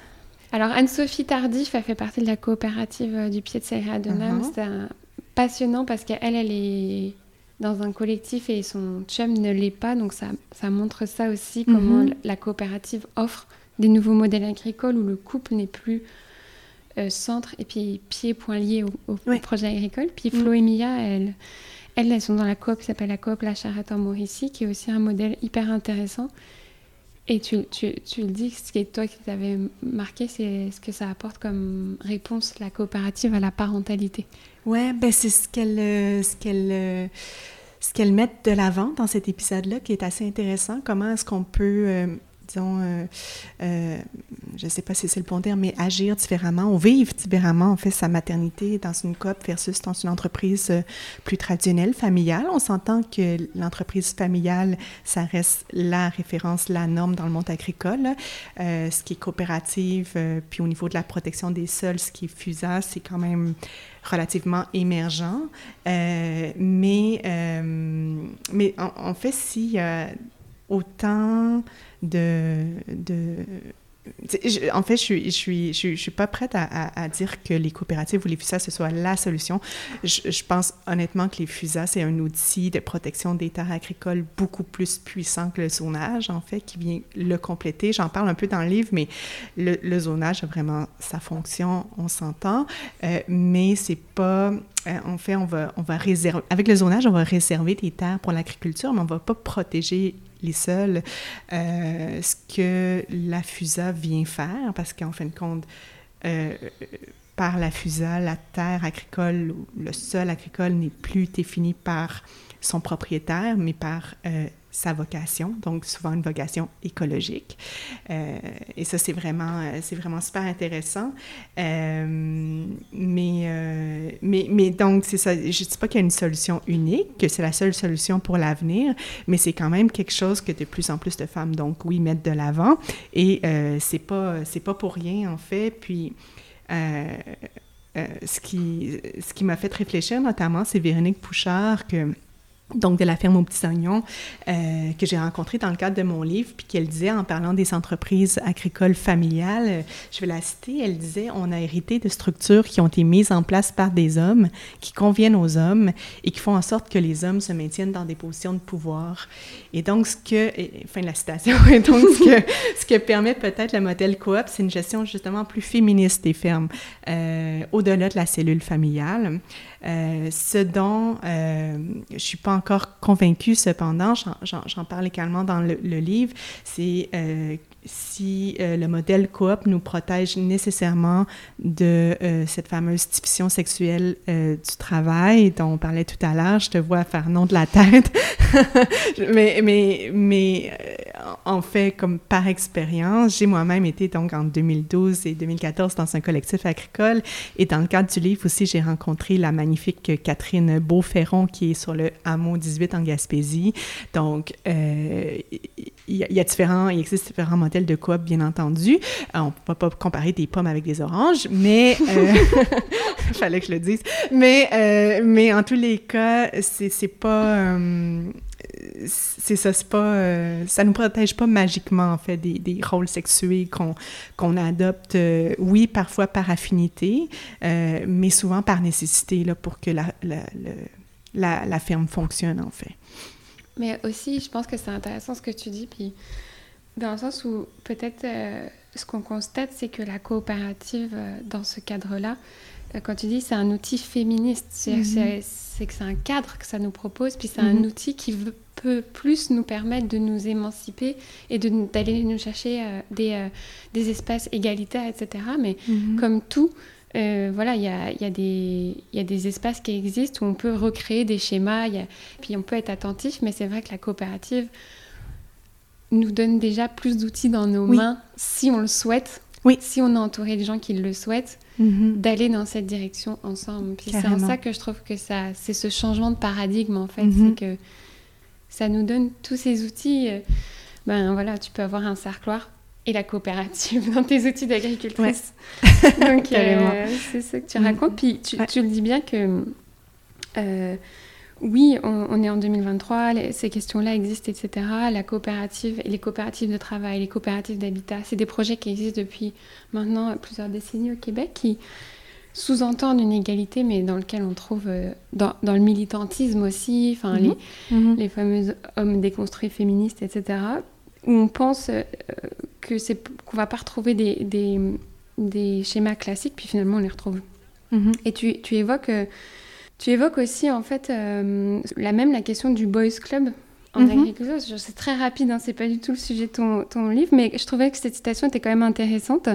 Speaker 1: Alors Anne-Sophie Tardif a fait partie de la coopérative euh, du pied de Serra de Nam. Uh-huh. C'est passionnant parce qu'elle, elle est dans un collectif et son chum ne l'est pas. Donc ça, ça montre ça aussi, comment uh-huh. la coopérative offre des nouveaux modèles agricoles où le couple n'est plus euh, centre et puis pied point lié au, projet agricole. Puis Flo mm. et Mia, elles, elles, elles, sont dans la coop qui s'appelle la coop La Charrette en Mauricie, qui est aussi un modèle hyper intéressant et tu, tu, tu, le dis, ce qui est toi qui t'avais marqué, c'est ce que ça apporte comme réponse la coopérative à la parentalité.
Speaker 2: Ouais, ben c'est ce qu'elle euh, ce qu'elle euh, ce qu'elle met de l'avant dans cet épisode-là qui est assez intéressant. Comment est-ce qu'on peut euh, disons, euh, euh, je ne sais pas si c'est le bon terme, mais agir différemment ou vivre différemment, en fait, sa maternité dans une COP versus dans une entreprise euh, plus traditionnelle, familiale. On s'entend que l'entreprise familiale, ça reste la référence, la norme dans le monde agricole. ce qui est coopérative, puis au niveau de la protection des sols, ce qui est FUSA, c'est quand même relativement émergent. mais, mais en, fait, a autant de, de en fait, je suis, je suis, je pas prête à, dire que les coopératives ou les FUSA, ce soit la solution. Je, pense honnêtement que les FUSA, c'est un outil de protection des terres agricoles beaucoup plus puissant que le zonage, en fait, qui vient le compléter. J'en parle un peu dans le livre, mais le, zonage a vraiment sa fonction, on s'entend, euh, mais c'est pas... Euh, en fait, on va, on va réserver... Avec le zonage, on va réserver des terres pour l'agriculture, mais on va pas protéger les seuls. Euh, ce que la FUSA vient faire, parce qu'en fin de compte, euh, par la FUSA, la terre agricole, le sol agricole n'est plus défini par son propriétaire, mais par euh, sa vocation, donc souvent une vocation écologique. Euh, et ça, c'est vraiment, euh, c'est vraiment super intéressant. mais, mais, mais donc, c'est ça. Je ne dis pas qu'il y a une solution unique, que c'est la seule solution pour l'avenir, mais c'est quand même quelque chose que de plus en plus de femmes, donc oui, mettent de l'avant. Et c'est pas, c'est pas pour rien, en fait. Puis, euh, euh, ce qui, ce qui m'a fait réfléchir notamment, c'est Véronique Pouchard, que donc de la ferme aux petits oignons, euh, que j'ai rencontrée dans le cadre de mon livre, puis qu'elle disait en parlant des entreprises agricoles familiales, euh, je vais la citer, elle disait on a hérité de structures qui ont été mises en place par des hommes, qui conviennent aux hommes et qui font en sorte que les hommes se maintiennent dans des positions de pouvoir. Et donc ce que, fin de la citation, et donc ce que, ce que permet peut-être le modèle coop, c'est une gestion justement plus féministe des fermes, euh, au-delà de la cellule familiale. Ce dont je suis pas encore convaincue, cependant, j'en parle également dans le, livre, c'est euh, si euh, le modèle coop nous protège nécessairement de euh, cette fameuse diffusion sexuelle du travail dont on parlait tout à l'heure. Je te vois faire non de la tête. mais mais, mais en fait, comme par expérience, j'ai moi-même été donc en 2012 et 2014 dans un collectif agricole et dans le cadre du livre aussi, j'ai rencontré la magnifique Catherine Beauferron qui est sur le hameau 18 en Gaspésie. Donc, il y, a différents, il existe différents modèles de coop, bien entendu. Euh, on ne peut pas comparer des pommes avec des oranges, mais... Euh, fallait que je le dise. Mais, euh, mais en tous les cas, c'est pas... c'est ça, c'est pas... ça nous protège pas magiquement, en fait, des, des rôles sexués qu'on qu'on adopte, oui, parfois par affinité, mais souvent par nécessité, là, pour que la, la, la, la ferme fonctionne, en fait.
Speaker 1: Mais aussi, je pense que c'est intéressant ce que tu dis, puis dans le sens où peut-être euh, ce qu'on constate, c'est que la coopérative, euh, dans ce cadre-là, euh, quand tu dis c'est un outil féministe, c'est mhm. que c'est un cadre que ça nous propose, puis c'est un mhm. outil qui peut plus nous permettre de nous émanciper et d'aller nous chercher des, des, espaces égalitaires, etc. Mais mhm. comme tout, voilà, il y a, y, a y a, des espaces qui existent où on peut recréer des schémas, puis on peut être attentif, mais c'est vrai que la coopérative nous donne déjà plus d'outils dans nos mains si on le souhaite. Oui. Si on a entouré de gens qui le souhaitent, mhm. d'aller dans cette direction ensemble. Puis c'est en ça que je trouve que ça, c'est ce changement de paradigme en fait, mhm. c'est que ça nous donne tous ces outils. Euh, ben voilà, tu peux avoir un cercloir et la coopérative dans tes outils d'agricultrice. Donc euh, c'est ça que tu mhm. racontes. Puis tu, tu, le dis bien que euh, oui, on, est en 2023, ces questions-là existent, etc. La coopérative, les coopératives de travail, les coopératives d'habitat, c'est des projets qui existent depuis maintenant plusieurs décennies au Québec, qui sous-entendent une égalité, mais dans lequel on trouve, euh, dans, le militantisme aussi, enfin les, mhm. les fameux hommes déconstruits féministes, etc., où on pense euh, que c'est qu'on va pas retrouver des, des, schémas classiques, puis finalement on les retrouve. Mhm. Et tu, tu évoques... Euh, tu évoques aussi en fait euh, la même la question du boys club en mhm. agriculture. C'est très rapide, hein, c'est pas du tout le sujet de ton, ton, livre, mais je trouvais que cette citation était quand même intéressante.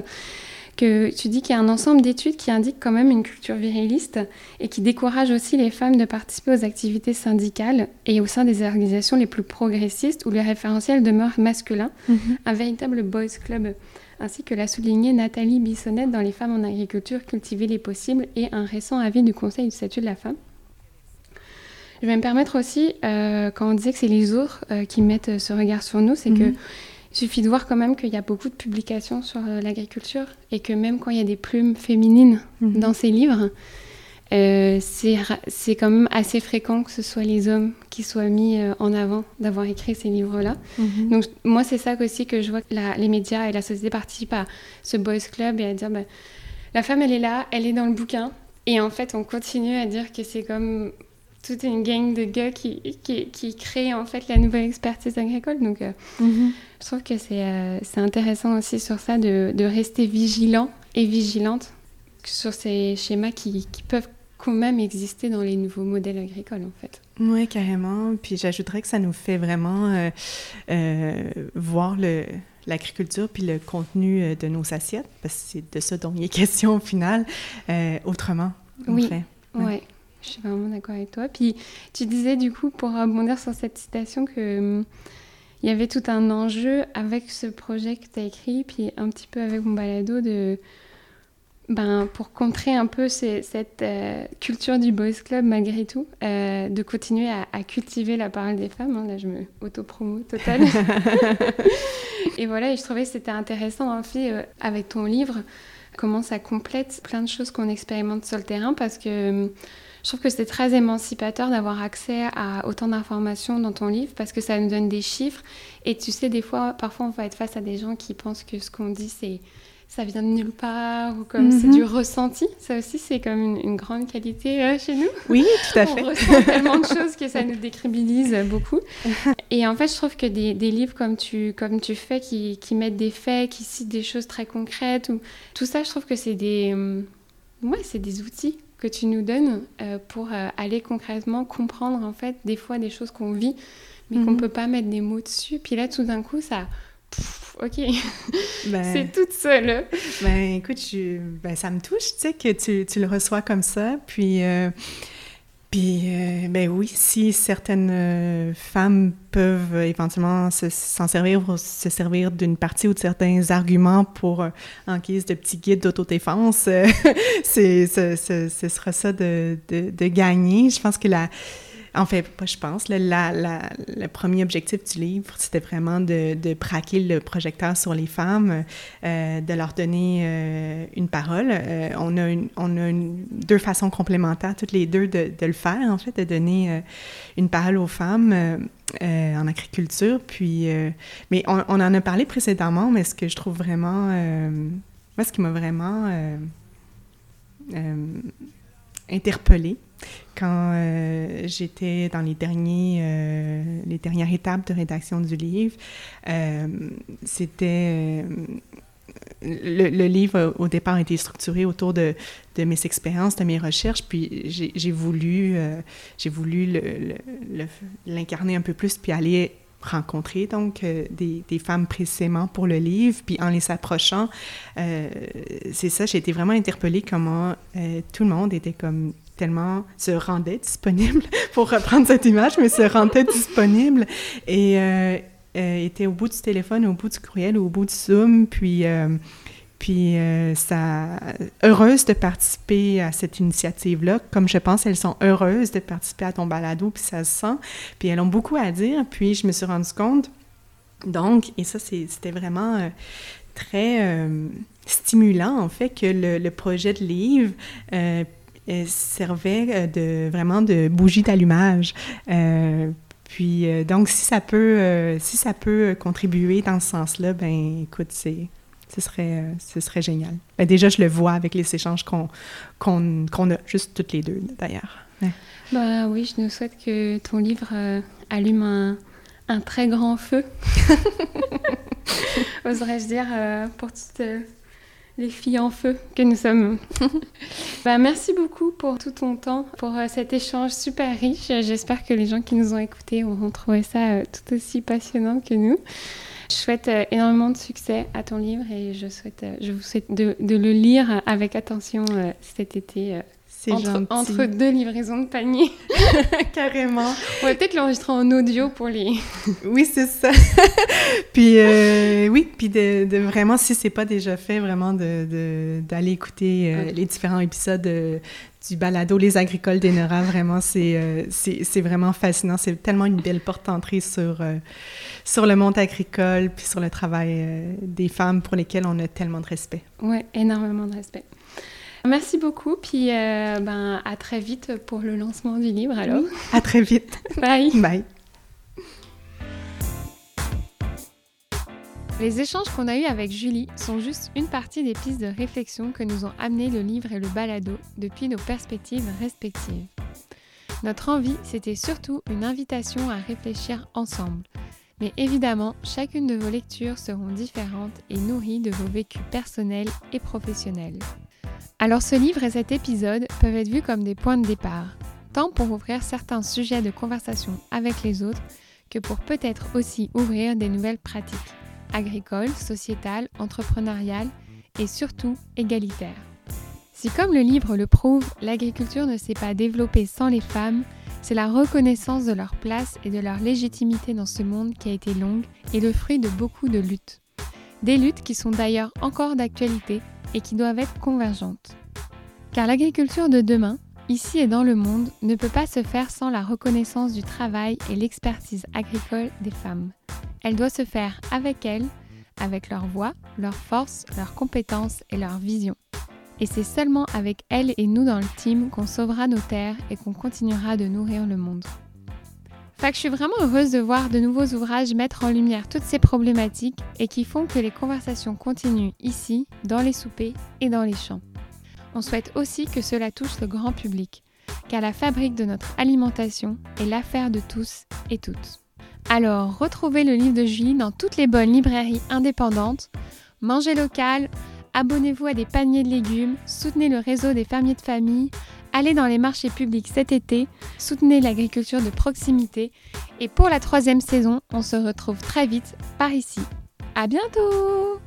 Speaker 1: Que tu dis qu'il y a un ensemble d'études qui indiquent quand même une culture viriliste et qui décourage aussi les femmes de participer aux activités syndicales et au sein des organisations les plus progressistes où le référentiel demeure masculin, mhm. un véritable boys club ainsi que l'a souligné Nathalie Bissonnette dans Les femmes en agriculture, cultiver les possibles et un récent avis du Conseil du statut de la femme. Je vais me permettre aussi, euh, quand on disait que c'est les autres euh, qui mettent ce regard sur nous, c'est qu'il que mhm. suffit de voir quand même qu'il y a beaucoup de publications sur euh, l'agriculture et que même quand il y a des plumes féminines mhm. dans ces livres, euh, c'est quand même assez fréquent que ce soit les hommes qui soient mis euh, en avant d'avoir écrit ces livres-là. Mhm. Donc moi, c'est ça aussi que je vois que les médias et la société participent à ce boys club et à dire bah, la femme, elle est là, elle est dans le bouquin. Et en fait, on continue à dire que c'est comme toute une gang de gars qui, qui, qui crée en fait la nouvelle expertise agricole. Donc euh, mhm. je trouve que c'est intéressant aussi sur ça de, de, rester vigilant et vigilante sur ces schémas qui, qui peuvent quand même exister dans les nouveaux modèles agricoles, en fait.
Speaker 2: Oui, carrément. Puis j'ajouterais que ça nous fait vraiment euh, euh, voir le, l'agriculture puis le contenu de nos assiettes, parce que c'est de ça dont il est question au final, autrement.
Speaker 1: Oui, oui. Je suis vraiment d'accord avec toi. Puis tu disais du coup, pour rebondir sur cette citation, que hum, il y avait tout un enjeu avec ce projet que tu as écrit, puis un petit peu avec mon balado, de, ben, pour contrer un peu cette euh, culture du boys club malgré tout, euh, de continuer à, cultiver la parole des femmes. Hein. Là, je me auto-promo total. et voilà, et je trouvais que c'était intéressant en fait euh, avec ton livre comment ça complète plein de choses qu'on expérimente sur le terrain parce que hum, je trouve que c'est très émancipateur d'avoir accès à autant d'informations dans ton livre parce que ça nous donne des chiffres. Et tu sais, des fois, parfois, on va être face à des gens qui pensent que ce qu'on dit, c'est ça vient de nulle part ou comme c'est mhm. du ressenti. Ça aussi, c'est comme une, grande qualité euh, chez nous.
Speaker 2: Oui, tout à fait.
Speaker 1: on ressent tellement de choses que ça nous décribilise beaucoup. Et en fait, je trouve que des, livres comme tu, comme tu fais, qui, qui, mettent des faits, qui citent des choses très concrètes, ou, tout ça, je trouve que c'est des, hum, ouais, c'est des outils que tu nous donnes euh, pour euh, aller concrètement comprendre en fait des fois des choses qu'on vit mais qu'on ne mhm. peut pas mettre des mots dessus. Puis là, tout d'un coup, ça... ok, ben, c'est toute seule.
Speaker 2: Ben écoute, ben, ça me touche, tu sais, que tu, tu, le reçois comme ça. Puis... Euh, puis, euh, ben oui, si certaines euh, femmes peuvent éventuellement s'en servir ou se servir d'une partie ou de certains arguments pour, euh, en guise de petit guide d'autodéfense, c'est, ce, ce, sera ça de, de, de, gagner. Je pense que la, en fait, je pense. le premier objectif du livre, c'était vraiment de, braquer le projecteur sur les femmes, euh, de leur donner euh, une parole. Euh, on a, une, on a deux façons complémentaires, toutes les deux, de, le faire, en fait, de donner une parole aux femmes en agriculture. Puis, mais on, on, en a parlé précédemment, mais ce que je trouve vraiment... moi, ce qui m'a vraiment interpellée, quand euh, j'étais dans les, derniers, euh, les dernières étapes de rédaction du livre, euh, c'était... Le, livre, au départ, a été structuré autour de, mes expériences, de mes recherches, puis j'ai voulu, j'ai voulu l'incarner un peu plus, puis aller rencontrer donc des, femmes précisément pour le livre, puis en les approchant, c'est ça, j'ai été vraiment interpellée comment tout le monde était comme tellement se rendait disponible, pour reprendre cette image, mais se rendait disponible et euh, euh, était au bout du téléphone, au bout du courriel, au bout du Zoom, puis, euh, puis ça, heureuse de participer à cette initiative-là, comme je pense elles sont heureuses de participer à ton balado, puis ça se sent, puis elles ont beaucoup à dire, puis je me suis rendu compte, donc, et ça c'était vraiment très stimulant, en fait, que le, projet de livre servait euh, de, vraiment de bougie d'allumage. Euh, puis, euh, donc, si ça peut, si ça peut contribuer dans ce sens-là, ben écoute, c'est, ce serait, ce serait génial. Ben, déjà, je le vois avec les échanges qu'on, qu'on, qu'on a, juste toutes les deux, d'ailleurs.
Speaker 1: Bah oui, je nous souhaite que ton livre allume un, un, très grand feu, oserais-je dire, pour toutes les filles en feu que nous sommes. bah, merci beaucoup pour tout ton temps, pour euh, cet échange super riche. J'espère que les gens qui nous ont écoutés auront trouvé ça euh, tout aussi passionnant que nous. Je souhaite euh, énormément de succès à ton livre et je, souhaite, je vous souhaite de, de le lire avec attention cet été entre, entre, deux livraisons de panier.
Speaker 2: Carrément.
Speaker 1: On va peut-être l'enregistrer en audio pour les.
Speaker 2: oui, c'est ça. puis euh, oui, puis de, de, vraiment, si c'est pas déjà fait, vraiment d'aller de, écouter euh, les différents épisodes euh, du balado Les Agricoles d'Enera. Vraiment, c'est c'est vraiment fascinant. C'est tellement une belle porte d'entrée sur, sur le monde agricole puis sur le travail des femmes pour lesquelles on a tellement de respect.
Speaker 1: Oui, énormément de respect. Merci beaucoup, puis euh, ben, à très vite pour le lancement du livre alors.
Speaker 2: À très vite.
Speaker 1: Bye.
Speaker 2: Bye.
Speaker 1: Les échanges qu'on a eus avec Julie sont juste une partie des pistes de réflexion que nous ont amené le livre et le balado depuis nos perspectives respectives. Notre envie, c'était surtout une invitation à réfléchir ensemble. Mais évidemment, chacune de vos lectures seront différentes et nourries de vos vécus personnels et professionnels. Alors ce livre et cet épisode peuvent être vus comme des points de départ, tant pour ouvrir certains sujets de conversation avec les autres que pour peut-être aussi ouvrir des nouvelles pratiques. agricole, sociétale, entrepreneuriale et surtout égalitaire. Si comme le livre le prouve, l'agriculture ne s'est pas développée sans les femmes, c'est la reconnaissance de leur place et de leur légitimité dans ce monde qui a été longue et le fruit de beaucoup de luttes. Des luttes qui sont d'ailleurs encore d'actualité et qui doivent être convergentes. Car l'agriculture de demain, ici et dans le monde, ne peut pas se faire sans la reconnaissance du travail et l'expertise agricole des femmes. Elle doit se faire avec elles, avec leur voix, leur force, leurs compétences et leur vision. Et c'est seulement avec elles et nous dans le team qu'on sauvera nos terres et qu'on continuera de nourrir le monde. Fait je suis vraiment heureuse de voir de nouveaux ouvrages mettre en lumière toutes ces problématiques et qui font que les conversations continuent ici, dans les soupers et dans les champs. On souhaite aussi que cela touche le grand public, car la fabrique de notre alimentation est l'affaire de tous et toutes. Alors, retrouvez le livre de Julie dans toutes les bonnes librairies indépendantes. Mangez local, abonnez-vous à des paniers de légumes, soutenez le réseau des fermiers de famille, allez dans les marchés publics cet été, soutenez l'agriculture de proximité et pour la troisième saison, on se retrouve très vite par ici. À bientôt